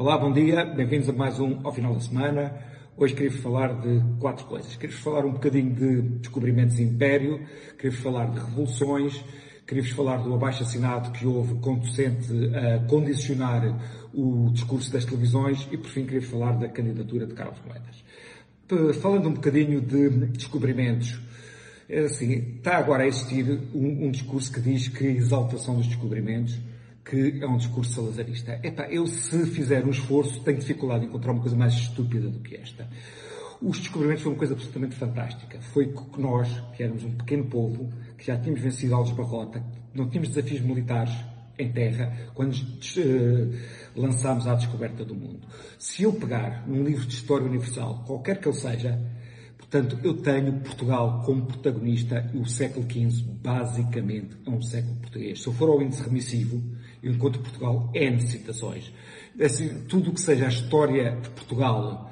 Olá, bom dia, bem-vindos a mais um ao final da semana. Hoje queria-vos falar de quatro coisas. Queria-vos falar um bocadinho de descobrimentos de império, queria-vos falar de revoluções, queria-vos falar do abaixo-assinado que houve conducente a condicionar o discurso das televisões e, por fim, queria-vos falar da candidatura de Carlos Moedas. Falando um bocadinho de descobrimentos, assim, está agora a existir um, um discurso que diz que a exaltação dos descobrimentos que é um discurso salazarista. Epá, eu se fizer um esforço tenho dificuldade em encontrar uma coisa mais estúpida do que esta. Os descobrimentos foram uma coisa absolutamente fantástica. Foi que nós, que éramos um pequeno povo, que já tínhamos vencido Alves Barrota, não tínhamos desafios militares em terra, quando uh, lançámos à descoberta do mundo. Se eu pegar num livro de História Universal, qualquer que ele seja, Portanto, eu tenho Portugal como protagonista e o século XV, basicamente, é um século português. Se eu for ao índice remissivo, eu encontro Portugal N citações. Assim, tudo o que seja a história de Portugal,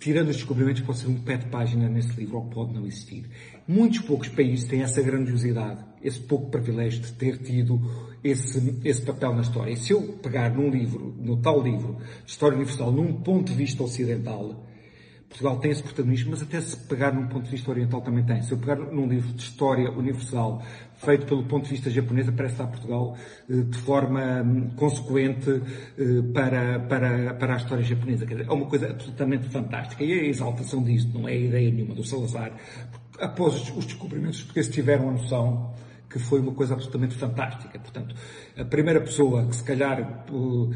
tirando os descobrimentos, pode ser um pé de página nesse livro, ou pode não existir. Muitos poucos países têm essa grandiosidade, esse pouco privilégio de ter tido esse, esse papel na história. E se eu pegar num livro, no tal livro, História Universal, num ponto de vista ocidental, Portugal tem esse protagonismo, mas até se pegar num ponto de vista oriental também tem. Se eu pegar num livro de história universal feito pelo ponto de vista japonês, aparece lá Portugal eh, de forma hum, consequente eh, para, para, para a história japonesa. É uma coisa absolutamente fantástica. E a exaltação disso não é ideia nenhuma do Salazar. Após os descobrimentos, porque se tiveram a noção que foi uma coisa absolutamente fantástica. Portanto, a primeira pessoa que se calhar uh,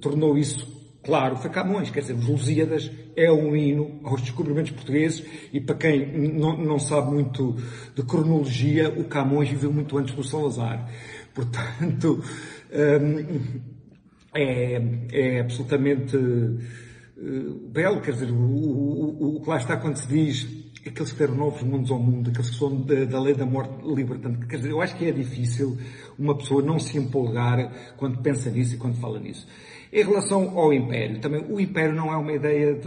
tornou isso Claro, foi Camões, quer dizer, os Lusíadas é um hino aos descobrimentos portugueses e para quem não, não sabe muito de cronologia, o Camões viveu muito antes do Salazar. Portanto, hum, é, é absolutamente uh, belo, quer dizer, o, o, o, que lá está quando se diz aqueles que deram novos mundos ao mundo, aqueles que são da, da lei da morte libertante. Quer dizer, eu acho que é difícil uma pessoa não se empolgar quando pensa nisso e quando fala nisso. Em relação ao Império, também o Império não é uma ideia de,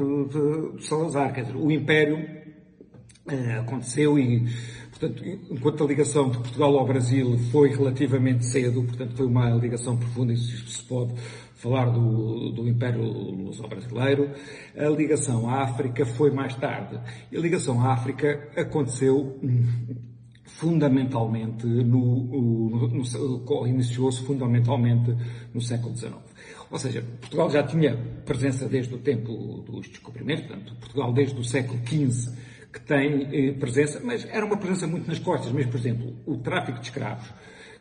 de, Salazar, quer dizer, o Império eh, aconteceu e, portanto, enquanto a ligação de Portugal ao Brasil foi relativamente cedo, portanto, foi uma ligação profunda, isso se pode falar do, do Império Luso-Brasileiro, a ligação à África foi mais tarde. E a ligação à África aconteceu fundamentalmente no, no, no iniciou-se fundamentalmente no século XIX. Ou seja, Portugal já tinha presença desde o tempo dos descobrimentos, portanto, Portugal desde o século XV que tem eh, presença, mas era uma presença muito nas costas. Mas, por exemplo, o tráfico de escravos,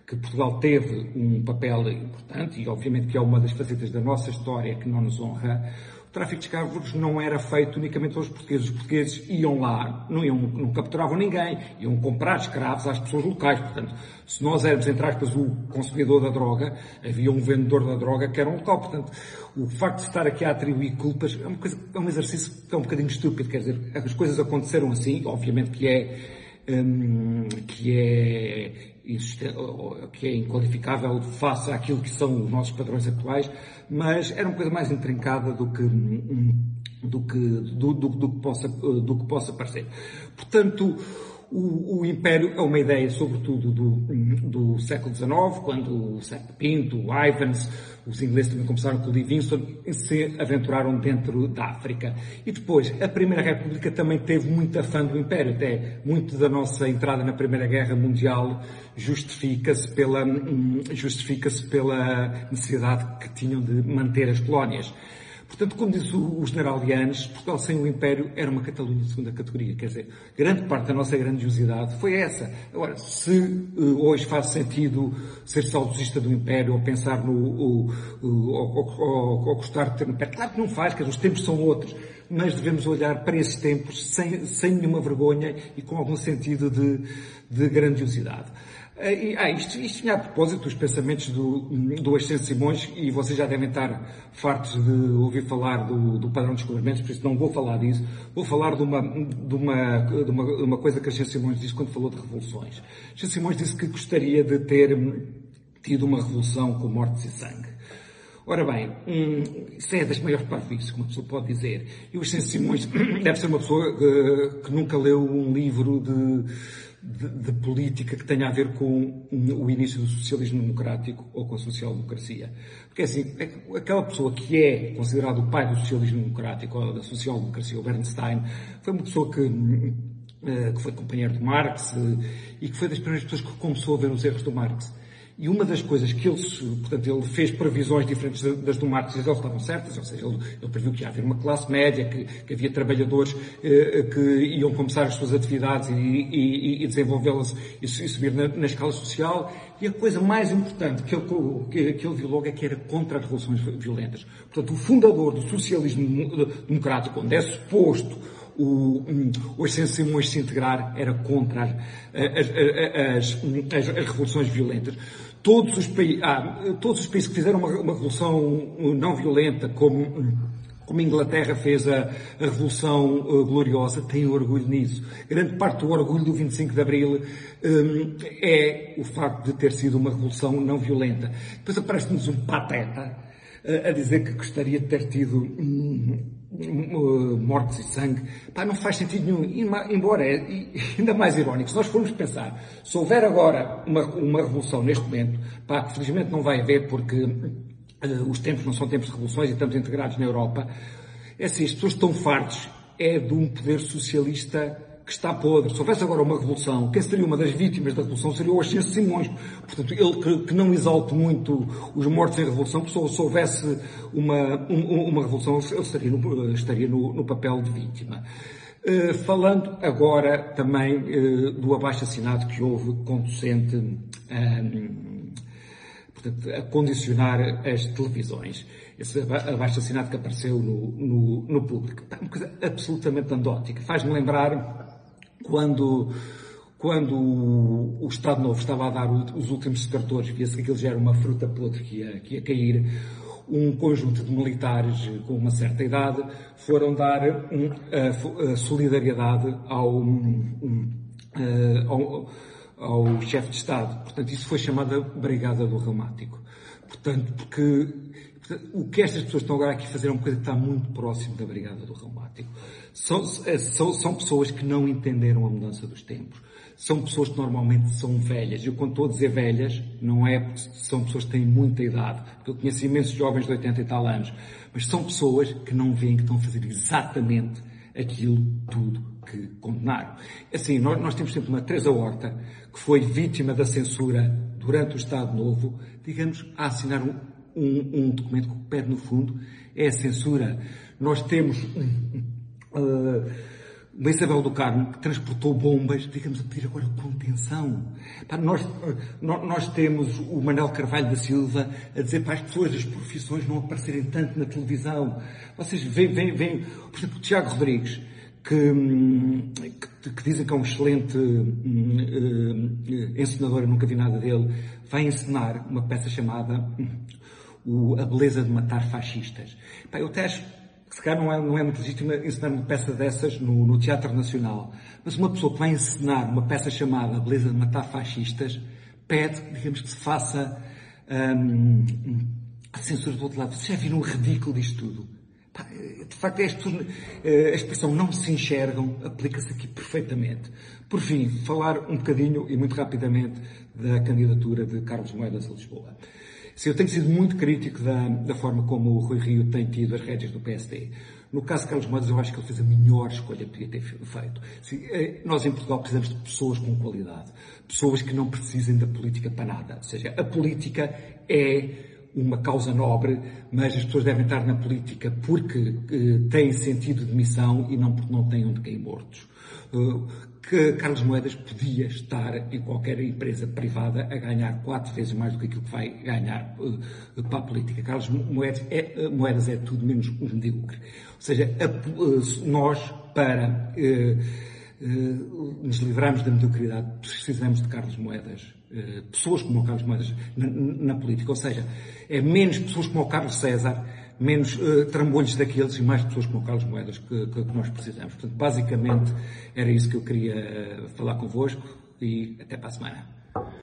que Portugal teve um papel importante, e obviamente que é uma das facetas da nossa história que não nos honra, o tráfico de escravos não era feito unicamente pelos portugueses. Os portugueses iam lá, não, iam, não capturavam ninguém, iam comprar escravos às pessoas locais. Portanto, se nós éramos, entre aspas, o consumidor da droga, havia um vendedor da droga que era um local. Portanto, o facto de estar aqui a atribuir culpas é, uma coisa, é um exercício que é um bocadinho estúpido. Quer dizer, as coisas aconteceram assim, obviamente que é, hum, que é que é inqualificável face àquilo que são os nossos padrões atuais, mas era uma coisa mais intrincada do que, do que, do, do, do que, possa, do que possa parecer. Portanto, o, o, Império é uma ideia, sobretudo, do, do século XIX, quando o Sérgio Pinto, o Ivans, os ingleses também começaram com o Livingston, se aventuraram dentro da África. E depois, a Primeira República também teve muita fã do Império, até muito da nossa entrada na Primeira Guerra Mundial justifica-se pela, justifica-se pela necessidade que tinham de manter as colónias. Portanto, como diz o, o general Lianes, Portugal sem o Império era uma Catalunha de segunda categoria. Quer dizer, grande parte da nossa grandiosidade foi essa. Agora, se uh, hoje faz sentido ser saudosista do Império ou pensar no, ou, gostar de ter um Império, claro que não faz, quer dizer, os tempos são outros. Mas devemos olhar para esses tempos sem, sem nenhuma vergonha e com algum sentido de, de grandiosidade. Eh, ah, isto, isto vinha a propósito dos pensamentos do, do Ascenso Simões e vocês já devem estar fartos de ouvir falar do, do padrão de descobrimentos, por isso não vou falar disso. Vou falar de uma, de uma, de uma, de uma coisa que Ascenso Simões disse quando falou de revoluções. Ascenso Simões disse que gostaria de ter tido uma revolução com mortes e sangue. Ora bem, um, isso é das maiores parvoíces que uma pessoa pode dizer. E o Ascenso Simões deve ser uma pessoa uh, que nunca leu um livro de de, de, política que tenha a ver com o início do socialismo democrático ou com a social-democracia. Porque assim, é aquela pessoa que é considerado o pai do socialismo democrático ou da social-democracia, o Bernstein, foi uma pessoa que eh, que foi companheiro de Marx eh, e que foi das primeiras pessoas que começou a ver os erros do Marx. E uma das coisas que ele, portanto, ele fez previsões diferentes das do Marx e elas estavam certas, ou seja, ele, ele previu que ia haver uma classe média, que, que havia trabalhadores eh, que iam começar as suas atividades e, e, e desenvolvê-las e, e, subir na, na, escala social. E a coisa mais importante que ele, que, que ele viu logo é que era contra as revoluções violentas. Portanto, o fundador do socialismo democrático, onde é suposto o, o Ascenso se integrar era contra as, as, as, as revoluções violentas. Todos os, ah, todos os países que fizeram uma, uma revolução não violenta, como como a Inglaterra fez a, a Revolução uh, Gloriosa, têm orgulho nisso. Grande parte do orgulho do 25 de Abril um, é o facto de ter sido uma revolução não violenta. Depois aparece-nos um pateta uh, a dizer que gostaria de ter tido um, mortes e sangue, pá, não faz sentido nenhum, embora é ainda mais irónico, se nós formos pensar, se houver agora uma, uma revolução neste momento, pá, que felizmente não vai haver porque uh, os tempos não são tempos de revoluções e estamos integrados na Europa, é assim, as pessoas estão fartas, é de um poder socialista que está podre. Se houvesse agora uma revolução, quem seria uma das vítimas da revolução seria o Ascenso Simões. Portanto, ele que, que, não exalte muito os mortos em revolução, porque se houvesse uma, um, uma revolução, ele estaria no, estaria no, no papel de vítima. Uh, falando agora também uh, do abaixo-assinado que houve conducente um, portanto, a condicionar as televisões. Esse abaixo-assinado que apareceu no, no, no público. Uma coisa absolutamente andótica. Faz-me lembrar quando, quando o, Estado Novo estava a dar os últimos cartões, via-se que aquilo já era uma fruta podre que ia, que ia cair, um conjunto de militares com uma certa idade foram dar um, a, a, solidariedade ao, um, ao, ao chefe de Estado. Portanto, isso foi chamada Brigada do Reumático. Portanto, porque o que estas pessoas estão agora aqui a fazer é uma coisa que está muito próximo da Brigada do Reumático. São, é, são, são pessoas que não entenderam a mudança dos tempos. São pessoas que normalmente são velhas. Eu quando estou a dizer velhas, não é são pessoas que têm muita idade. Porque eu conheço imensos jovens de 80 e tal anos. Mas são pessoas que não veem que estão a fazer exatamente aquilo tudo que condenaram. Assim, nós, nós temos sempre uma Teresa Horta, que foi vítima da censura durante o Estado Novo, digamos, a assinar um, um, um documento que pede, no fundo, é a censura. Nós temos uh, uma Isabel do Carmo que transportou bombas, digamos, a pedir agora contenção. Pá, nós, uh, nós temos o Manuel Carvalho da Silva a dizer para as pessoas das profissões não aparecerem tanto na televisão. Vocês veem, veem, veem por exemplo, o Tiago Rodrigues, que, que, que, dizem que é um excelente uh, encenador, eu nunca vi nada dele, vai encenar uma peça chamada o, A Beleza de Matar Fascistas. Pá, eu até acho que se calhar não é, não é muito legítimo ensinar uma peça dessas no, no, Teatro Nacional, mas uma pessoa que vai ensinar uma peça chamada A Beleza de Matar Fascistas pede, digamos, que se faça hum, a censura do outro lado. Vocês já viram o ridículo disto tudo? De facto, eh, a expressão não se enxergam aplica-se aqui perfeitamente. Por fim, falar um bocadinho e muito rapidamente da candidatura de Carlos Moedas a Lisboa. Sim, eu tenho sido muito crítico da, da forma como o Rui Rio tem tido as rédeas do PSD. No caso de Carlos Moedas, eu acho que ele fez a melhor escolha que podia ter feito. Sim, eh, nós em Portugal precisamos de pessoas com qualidade. Pessoas que não precisem da política para nada. Ou seja, a política é uma causa nobre, mas as pessoas devem estar na política porque uh, têm sentido de missão e não porque não têm onde cair mortos. Uh, que Carlos Moedas podia estar em qualquer empresa privada a ganhar quatro vezes mais do que aquilo que vai ganhar uh, para a política. Carlos Moedas é, uh, Moedas é tudo menos um medíocre. Ou seja, a, nós, para nos livrarmos da mediocridade, precisamos de Carlos Moedas. pessoas como o Carlos Moedas na, na, política. Ou seja, é menos pessoas como o Carlos César menos uh, trambolhos daqueles e mais pessoas como o Carlos Moedas que, que, que, nós precisamos. Portanto, basicamente era isso que eu queria falar convosco e até para a semana.